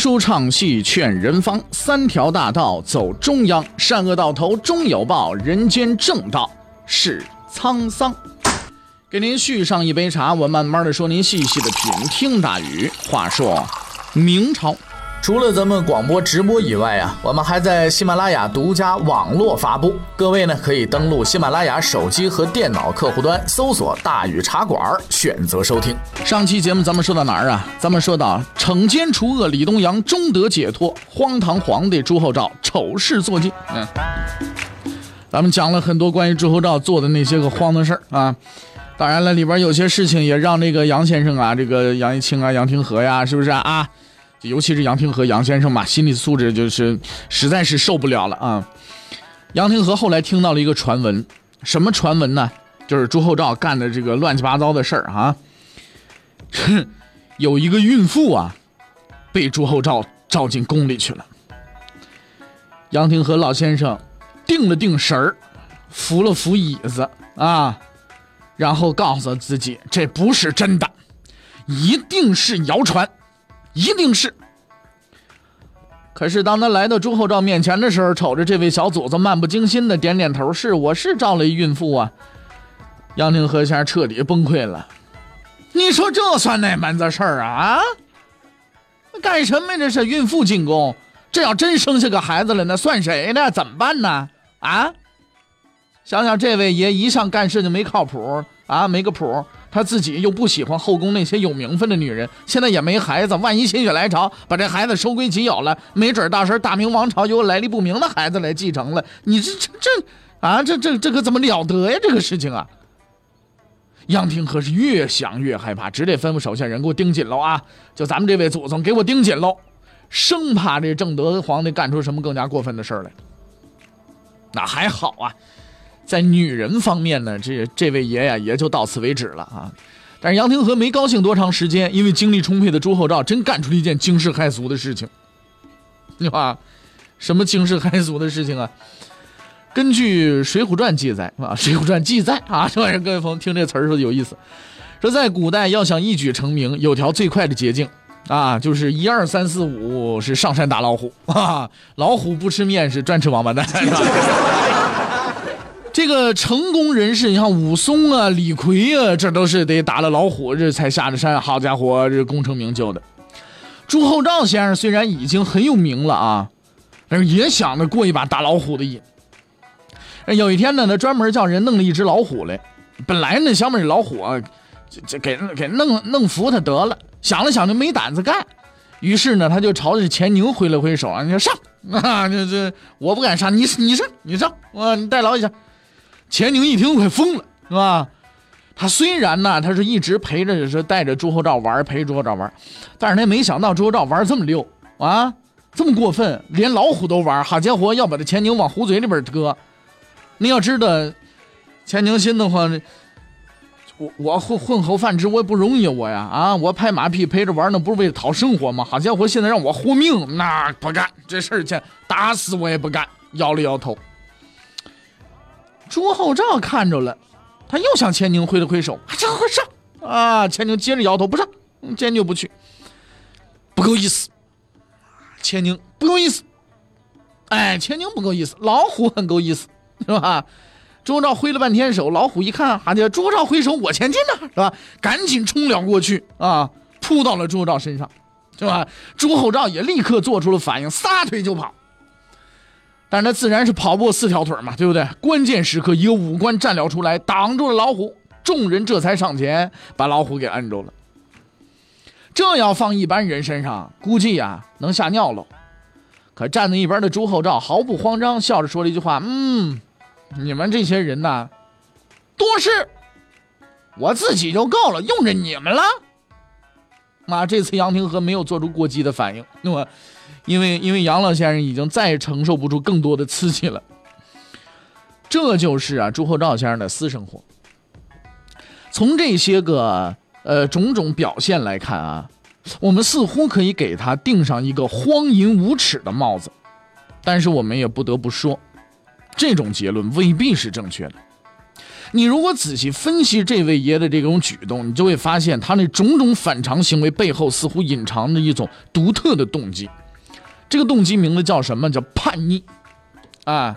书唱戏劝人方，三条大道走中央，善恶到头终有报，人间正道是沧桑。给您续上一杯茶，我慢慢的说，您细细的品。听大禹话说，明朝。除了咱们广播直播以外啊，我们还在喜马拉雅独家网络发布。各位呢，可以登录喜马拉雅手机和电脑客户端，搜索“大禹茶馆”，选择收听。上期节目咱们说到哪儿啊？咱们说到惩奸除恶，李东阳终得解脱；荒唐皇帝朱厚照丑事做尽。嗯，咱们讲了很多关于朱厚照做的那些个荒唐事儿啊。当然了，里边有些事情也让这个杨先生啊，这个杨一清啊、杨廷和呀，是不是啊？尤其是杨廷和杨先生嘛，心理素质就是实在是受不了了啊！杨廷和后来听到了一个传闻，什么传闻呢？就是朱厚照干的这个乱七八糟的事儿啊！有一个孕妇啊，被朱厚照召进宫里去了。杨廷和老先生定了定神儿，扶了扶椅子啊，然后告诉自己这不是真的，一定是谣传。一定是。可是当他来到朱厚照面前的时候，瞅着这位小祖宗，漫不经心的点点头：“是，我是招了一孕妇啊。”杨廷和先生彻底崩溃了。你说这算哪门子事儿啊？啊？干什么？这是孕妇进宫，这要真生下个孩子了，那算谁的？怎么办呢？啊？想想这位爷一向干事就没靠谱啊，没个谱。他自己又不喜欢后宫那些有名分的女人，现在也没孩子，万一心血来潮把这孩子收归己有了，没准到时候大明王朝有来历不明的孩子来继承了，你这这这啊，这这这可怎么了得呀？这个事情啊，杨廷和是越想越害怕，只得吩咐手下人给我盯紧喽啊！就咱们这位祖宗，给我盯紧喽，生怕这正德皇帝干出什么更加过分的事来。那还好啊。在女人方面呢，这这位爷呀也就到此为止了啊。但是杨廷和没高兴多长时间，因为精力充沛的朱厚照真干出了一件惊世骇俗的事情，对吧？什么惊世骇俗的事情啊？根据《水浒传》记载啊，《水浒传》记载啊，这玩意儿各位朋友听这词儿说有意思。说在古代要想一举成名，有条最快的捷径啊，就是一二三四五是上山打老虎啊，老虎不吃面是专吃王八蛋。这个成功人士，你像武松啊、李逵啊，这都是得打了老虎这才下的山。好家伙，这功成名就的。朱厚照先生虽然已经很有名了啊，但是也想着过一把打老虎的瘾。有一天呢，他专门叫人弄了一只老虎来。本来呢，想把这老虎啊，这这给给弄弄服他得了。想了想，就没胆子干。于是呢，他就朝着钱宁挥了挥手啊，你说上啊，这这我不敢上，你你上你上我，你代劳一下。钱宁一听快疯了，是吧？他虽然呢，他是一直陪着，是带着朱厚照玩，陪朱厚照玩，但是他没想到朱厚照玩这么溜啊，这么过分，连老虎都玩。好家伙，要把这钱宁往虎嘴里边搁。你要知道，钱宁心的话，我我混混口饭吃，我也不容易我呀啊！我拍马屁陪着玩，那不是为了讨生活吗？好家伙，现在让我活命，那不干这事儿去，打死我也不干。摇了摇头。朱厚照看着了，他又向千宁挥了挥手：“上，快上！”啊，千宁接着摇头：“不上，坚决不去，不够意思。”千宁不够意思，哎，千宁不够意思，老虎很够意思，是吧？朱厚照挥了半天手，老虎一看，哈家朱厚照挥手，我前进呢，是吧？赶紧冲了过去，啊，扑到了朱厚照身上，是吧？朱厚照也立刻做出了反应，撒腿就跑。但是他自然是跑不过四条腿嘛，对不对？关键时刻，一个武官站了出来，挡住了老虎，众人这才上前把老虎给摁住了。这要放一般人身上，估计呀能吓尿了。可站在一边的朱厚照毫不慌张，笑着说了一句话：“嗯，你们这些人呐，多事，我自己就够了，用着你们了。”妈，这次杨廷和没有做出过激的反应，那么。因为因为杨老先生已经再承受不住更多的刺激了，这就是啊朱厚照先生的私生活。从这些个呃种种表现来看啊，我们似乎可以给他定上一个荒淫无耻的帽子，但是我们也不得不说，这种结论未必是正确的。你如果仔细分析这位爷的这种举动，你就会发现他那种种反常行为背后似乎隐藏着一种独特的动机。这个动机名字叫什么？叫叛逆。啊，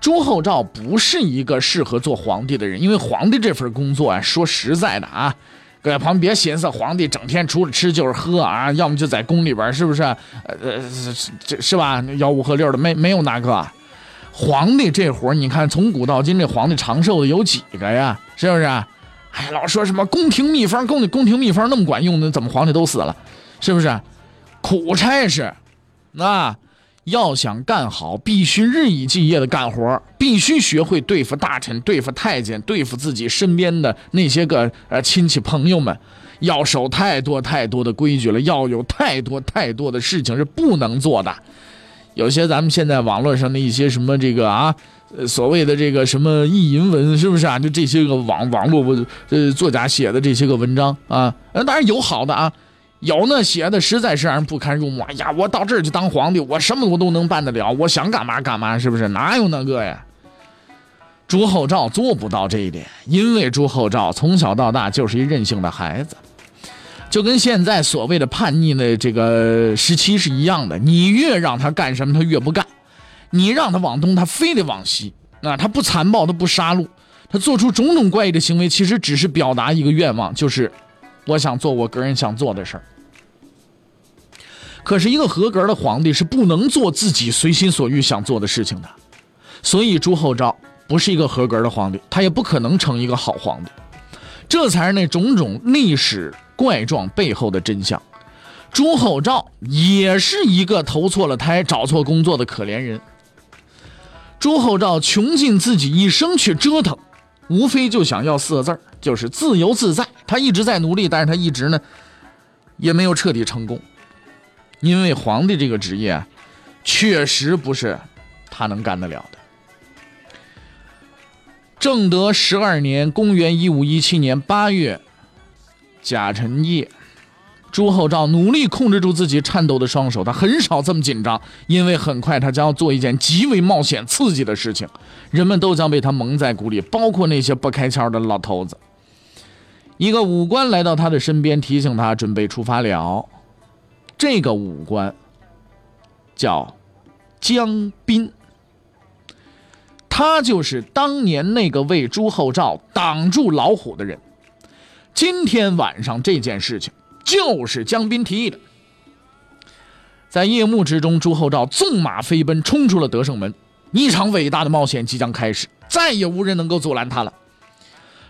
朱厚照不是一个适合做皇帝的人，因为皇帝这份工作啊，说实在的啊，各位朋友别寻思，皇帝整天除了吃就是喝啊，要么就在宫里边，是不是？呃呃，这是吧？吆五喝六的，没没有那个。皇帝这活你看从古到今，这皇帝长寿的有几个呀？是不是？哎，老说什么宫廷秘方，宫宫廷秘方那么管用，那怎么皇帝都死了？是不是？苦差事，那要想干好，必须日以继夜的干活，必须学会对付大臣、对付太监、对付自己身边的那些个呃亲戚朋友们，要守太多太多的规矩了，要有太多太多的事情是不能做的。有些咱们现在网络上的一些什么这个啊，所谓的这个什么意淫文，是不是啊？就这些个网网络呃作家写的这些个文章啊，当然有好的啊，有那写的实在是让人不堪入目。哎呀，我到这儿就当皇帝，我什么我都能办得了，我想干嘛干嘛，是不是？哪有那个呀？朱厚照做不到这一点，因为朱厚照从小到大就是一任性的孩子。就跟现在所谓的叛逆的这个时期是一样的，你越让他干什么，他越不干；你让他往东，他非得往西。啊，他不残暴，他不杀戮，他做出种种怪异的行为，其实只是表达一个愿望，就是我想做我个人想做的事儿。可是，一个合格的皇帝是不能做自己随心所欲想做的事情的，所以朱厚照不是一个合格的皇帝，他也不可能成一个好皇帝。这才是那种种历史。怪状背后的真相，朱厚照也是一个投错了胎、找错工作的可怜人。朱厚照穷尽自己一生去折腾，无非就想要四个字儿，就是自由自在。他一直在努力，但是他一直呢，也没有彻底成功。因为皇帝这个职业，确实不是他能干得了的。正德十二年，公元一五一七年八月。甲辰夜，朱厚照努力控制住自己颤抖的双手，他很少这么紧张，因为很快他将要做一件极为冒险刺激的事情，人们都将被他蒙在鼓里，包括那些不开窍的老头子。一个武官来到他的身边，提醒他准备出发了。这个武官叫江斌，他就是当年那个为朱厚照挡住老虎的人。今天晚上这件事情就是江斌提议的。在夜幕之中，朱厚照纵马飞奔，冲出了德胜门。一场伟大的冒险即将开始，再也无人能够阻拦他了。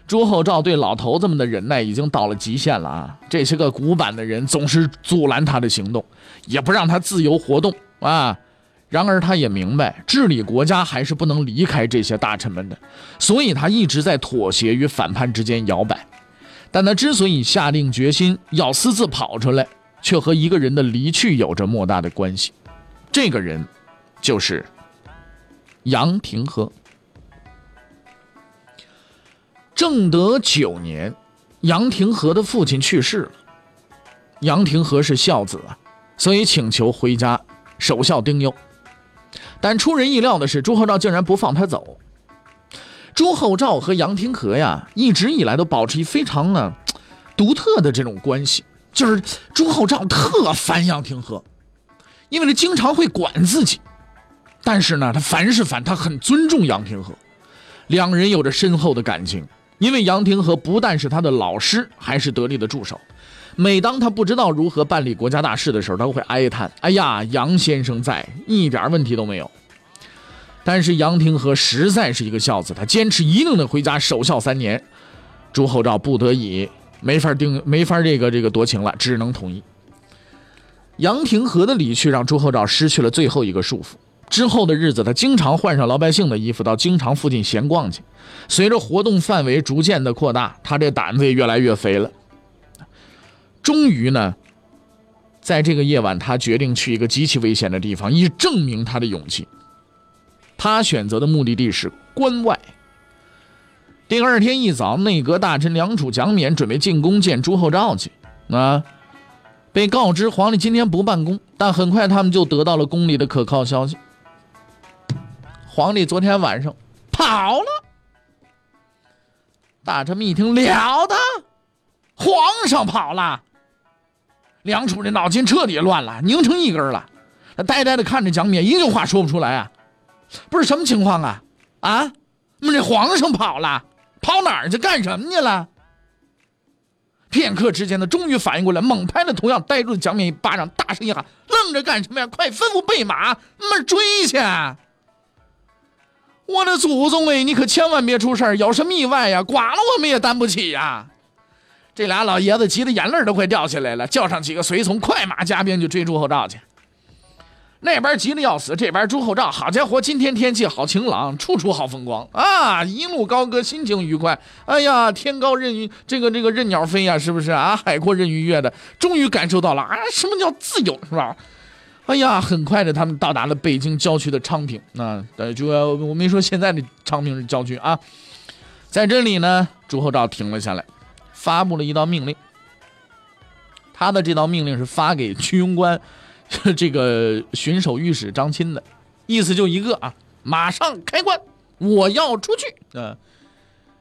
朱厚照对老头子们的忍耐已经到了极限了啊！这些个古板的人总是阻拦他的行动，也不让他自由活动啊。然而，他也明白治理国家还是不能离开这些大臣们的，所以他一直在妥协与反叛之间摇摆。但他之所以下定决心要私自跑出来，却和一个人的离去有着莫大的关系。这个人，就是杨廷和。正德九年，杨廷和的父亲去世了。杨廷和是孝子啊，所以请求回家守孝丁忧。但出人意料的是，朱厚照竟然不放他走。朱厚照和杨廷和呀，一直以来都保持一非常呢独特的这种关系。就是朱厚照特烦杨廷和，因为他经常会管自己，但是呢，他凡是烦，他很尊重杨廷和。两人有着深厚的感情，因为杨廷和不但是他的老师，还是得力的助手。每当他不知道如何办理国家大事的时候，他会哀叹：“哎呀，杨先生在，一点问题都没有。”但是杨廷和实在是一个孝子，他坚持一定得回家守孝三年。朱厚照不得已，没法定，没法这个这个夺情了，只能同意。杨廷和的离去让朱厚照失去了最后一个束缚。之后的日子，他经常换上老百姓的衣服到京城附近闲逛去。随着活动范围逐渐的扩大，他这胆子也越来越肥了。终于呢，在这个夜晚，他决定去一个极其危险的地方，以证明他的勇气。他选择的目的地是关外。第二天一早，内阁大臣梁楚、蒋冕准备进宫见朱厚照去。啊，被告知皇帝今天不办公，但很快他们就得到了宫里的可靠消息：皇帝昨天晚上跑了。大臣们一听，了得，皇上跑了。梁楚这脑筋彻底乱了，拧成一根了。他呆呆的看着蒋冕，一句话说不出来啊！不是什么情况啊？啊，我们这皇上跑了，跑哪儿去？干什么去了？片刻之间，他终于反应过来，猛拍了同样呆住的蒋冕一巴掌，大声一喊：“愣着干什么呀？快吩咐备马，们追去！”我的祖宗哎，你可千万别出事儿有什么意外呀？剐了我们也担不起呀！这俩老爷子急得眼泪都快掉下来了，叫上几个随从，快马加鞭就追朱厚照去。那边急得要死，这边朱厚照，好家伙，今天天气好晴朗，处处好风光啊！一路高歌，心情愉快。哎呀，天高任鱼，这个这个任鸟飞呀，是不是啊？海阔任鱼跃的，终于感受到了啊，什么叫自由，是吧？哎呀，很快的，他们到达了北京郊区的昌平。那呃，就我没说现在的昌平是郊区啊，在这里呢，朱厚照停了下来。发布了一道命令，他的这道命令是发给居庸关这个巡守御史张钦的，意思就一个啊，马上开关，我要出去。嗯，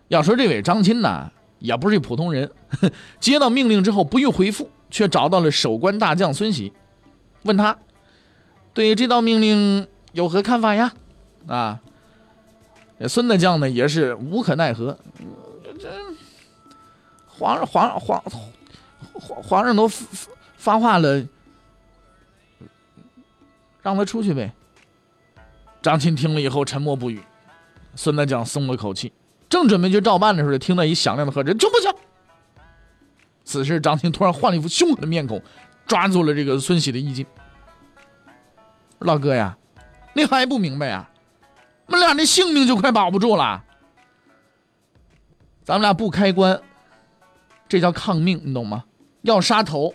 要说这位张钦呢，也不是普通人，接到命令之后不予回复，却找到了守关大将孙喜，问他对于这道命令有何看法呀？啊，孙大将呢也是无可奈何，这。皇上，皇上，皇皇皇上都发话了，让他出去呗。张钦听了以后沉默不语。孙大将松了口气，正准备去照办的时候，听到一响亮的喝止：“就不行！”此时，张钦突然换了一副凶狠的面孔，抓住了这个孙喜的衣襟：“老哥呀，你还不明白呀？我们俩这性命就快保不住了。咱们俩不开关。”这叫抗命，你懂吗？要杀头。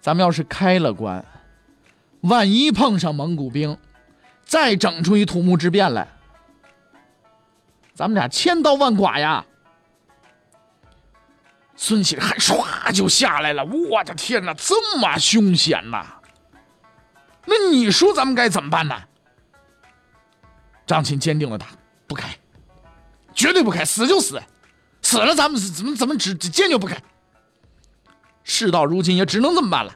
咱们要是开了关，万一碰上蒙古兵，再整出一土木之变来，咱们俩千刀万剐呀！孙启还唰就下来了，我的天哪，这么凶险呐！那你说咱们该怎么办呢？张钦坚定了他，不开，绝对不开，死就死。死了，咱们怎么怎么只坚决不开？事到如今也只能这么办了。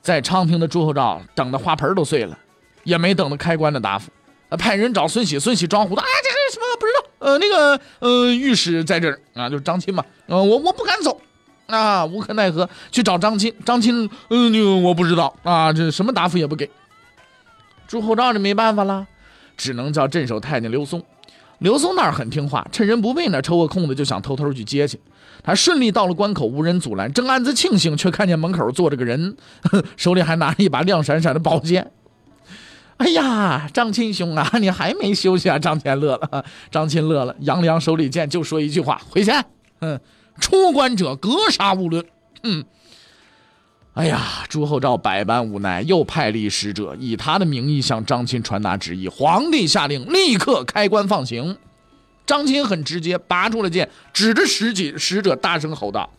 在昌平的朱厚照等的花盆都碎了，也没等到开关的答复。派人找孙喜，孙喜装糊涂，啊，这个什么不知道？呃，那个呃，御史在这儿啊，就是张钦嘛。呃，我我不敢走，啊，无可奈何去找张钦。张钦，嗯，我不知道啊，这什么答复也不给。朱厚照这没办法了，只能叫镇守太监刘松。刘松那儿很听话，趁人不备呢，抽个空子就想偷偷去接去。他顺利到了关口，无人阻拦，正暗自庆幸，却看见门口坐着个人，手里还拿着一把亮闪闪的宝剑。哎呀，张钦兄啊，你还没休息啊？张谦乐了，张钦乐了，扬了扬手里剑，就说一句话：“回去。”嗯，出关者格杀勿论。嗯。哎呀，朱厚照百般无奈，又派立使者，以他的名义向张钦传达旨意。皇帝下令立刻开关放行。张钦很直接，拔出了剑，指着使己使者大声吼道：“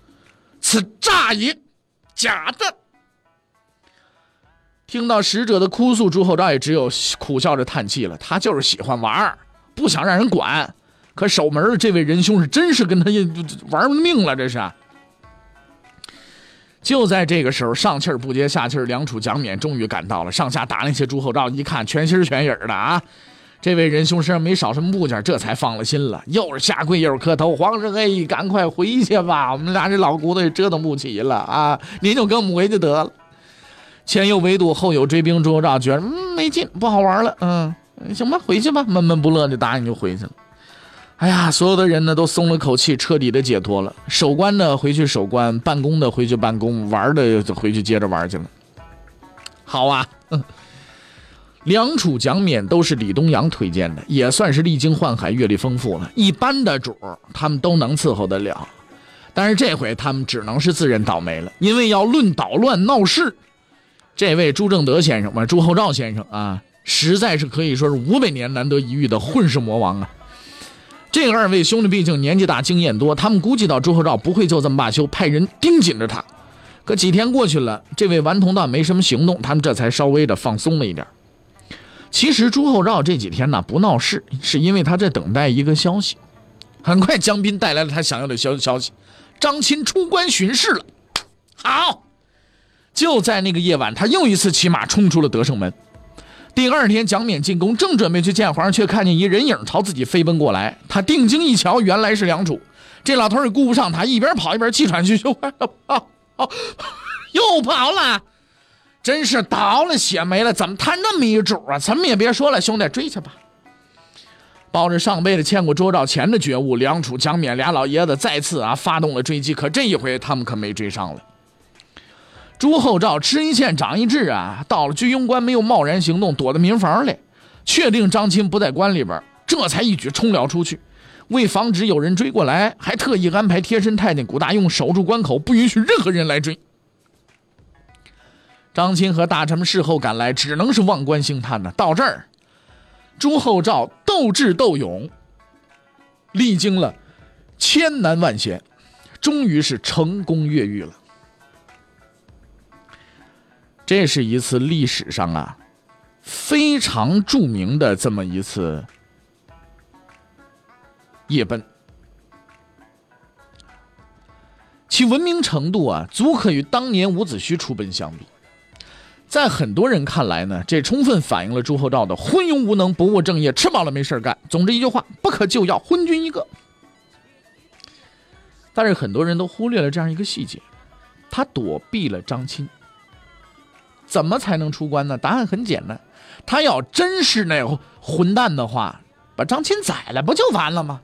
此诈也，假的！”听到使者的哭诉，朱厚照也只有苦笑着叹气了。他就是喜欢玩不想让人管。可守门的这位仁兄是真是跟他玩命了，这是。就在这个时候，上气儿不接下气儿，梁楚、蒋冕终于赶到了。上下打量些朱厚照，一看全心全影的啊，这位仁兄身上没少什么部件，这才放了心了。又是下跪又是磕头，皇上哎，赶快回去吧，我们俩这老骨头也折腾不起了啊！您就跟我们回去得了。前有围堵，后有追兵，朱厚照觉得嗯没劲，不好玩了。嗯，行吧，回去吧，闷闷不乐的答应就回去了。哎呀，所有的人呢都松了口气，彻底的解脱了。守关的回去守关，办公的回去办公，玩的就回去接着玩去了。好啊，梁楚、蒋冕都是李东阳推荐的，也算是历经宦海、阅历丰富了。一般的主他们都能伺候得了，但是这回他们只能是自认倒霉了，因为要论捣乱闹事，这位朱正德先生嘛，朱厚照先生啊，实在是可以说是五百年难得一遇的混世魔王啊。这二位兄弟毕竟年纪大、经验多，他们估计到朱厚照不会就这么罢休，派人盯紧着他。可几天过去了，这位顽童倒没什么行动，他们这才稍微的放松了一点。其实朱厚照这几天呢不闹事，是因为他在等待一个消息。很快，江斌带来了他想要的消消息：张钦出关巡视了。好，就在那个夜晚，他又一次骑马冲出了德胜门。第二天，蒋冕进宫，正准备去见皇上，却看见一人影朝自己飞奔过来。他定睛一瞧，原来是梁楚。这老头也顾不上他，一边跑一边气喘吁吁：“跑，又跑了！真是倒了血霉了！怎么他那么一主啊？怎么也别说了，兄弟，追去吧！”抱着上辈子欠过周兆钱的觉悟，梁楚、蒋冕俩老爷子再次啊发动了追击。可这一回，他们可没追上了。朱厚照吃一堑长一智啊，到了居庸关没有贸然行动，躲到民房里，确定张钦不在关里边，这才一举冲了出去。为防止有人追过来，还特意安排贴身太监古大用守住关口，不允许任何人来追。张钦和大臣们事后赶来，只能是望关兴叹呢。到这儿，朱厚照斗智斗勇，历经了千难万险，终于是成功越狱了。这是一次历史上啊非常著名的这么一次夜奔，其文明程度啊，足可与当年伍子胥出奔相比。在很多人看来呢，这充分反映了朱厚照的昏庸无能、不务正业、吃饱了没事干。总之一句话，不可救药，昏君一个。但是很多人都忽略了这样一个细节，他躲避了张钦。怎么才能出关呢？答案很简单，他要真是那混蛋的话，把张钦宰了不就完了吗？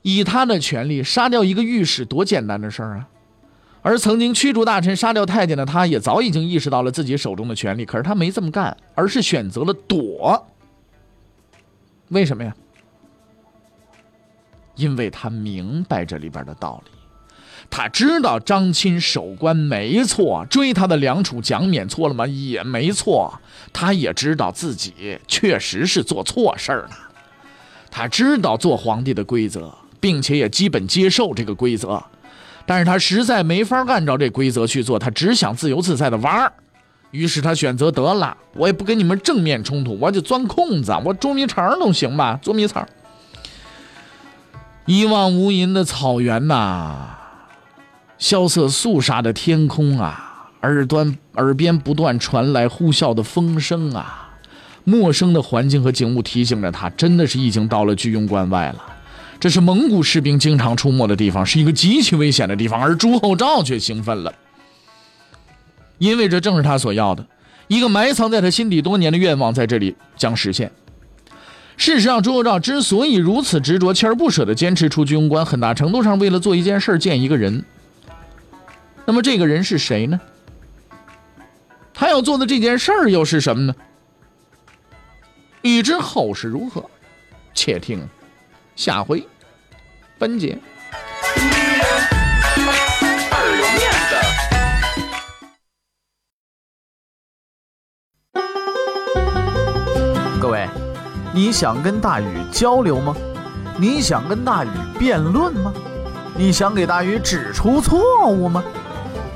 以他的权力杀掉一个御史，多简单的事儿啊！而曾经驱逐大臣、杀掉太监的他，也早已经意识到了自己手中的权力，可是他没这么干，而是选择了躲。为什么呀？因为他明白这里边的道理。他知道张钦守关没错，追他的梁楚、蒋冕错了吗？也没错。他也知道自己确实是做错事儿了。他知道做皇帝的规则，并且也基本接受这个规则，但是他实在没法按照这规则去做，他只想自由自在的玩儿。于是他选择得了，我也不跟你们正面冲突，我就钻空子，我捉迷藏都行吧，捉迷藏。一望无垠的草原呐。萧瑟肃杀的天空啊，耳端耳边不断传来呼啸的风声啊，陌生的环境和景物提醒着他，真的是已经到了居庸关外了。这是蒙古士兵经常出没的地方，是一个极其危险的地方。而朱厚照却兴奋了，因为这正是他所要的，一个埋藏在他心底多年的愿望在这里将实现。事实上，朱厚照之所以如此执着、锲而不舍地坚持出居庸关，很大程度上为了做一件事、见一个人。那么这个人是谁呢？他要做的这件事儿又是什么呢？欲知后事如何，且听下回分解。各位，你想跟大禹交流吗？你想跟大禹辩论吗？你想给大禹指出错误吗？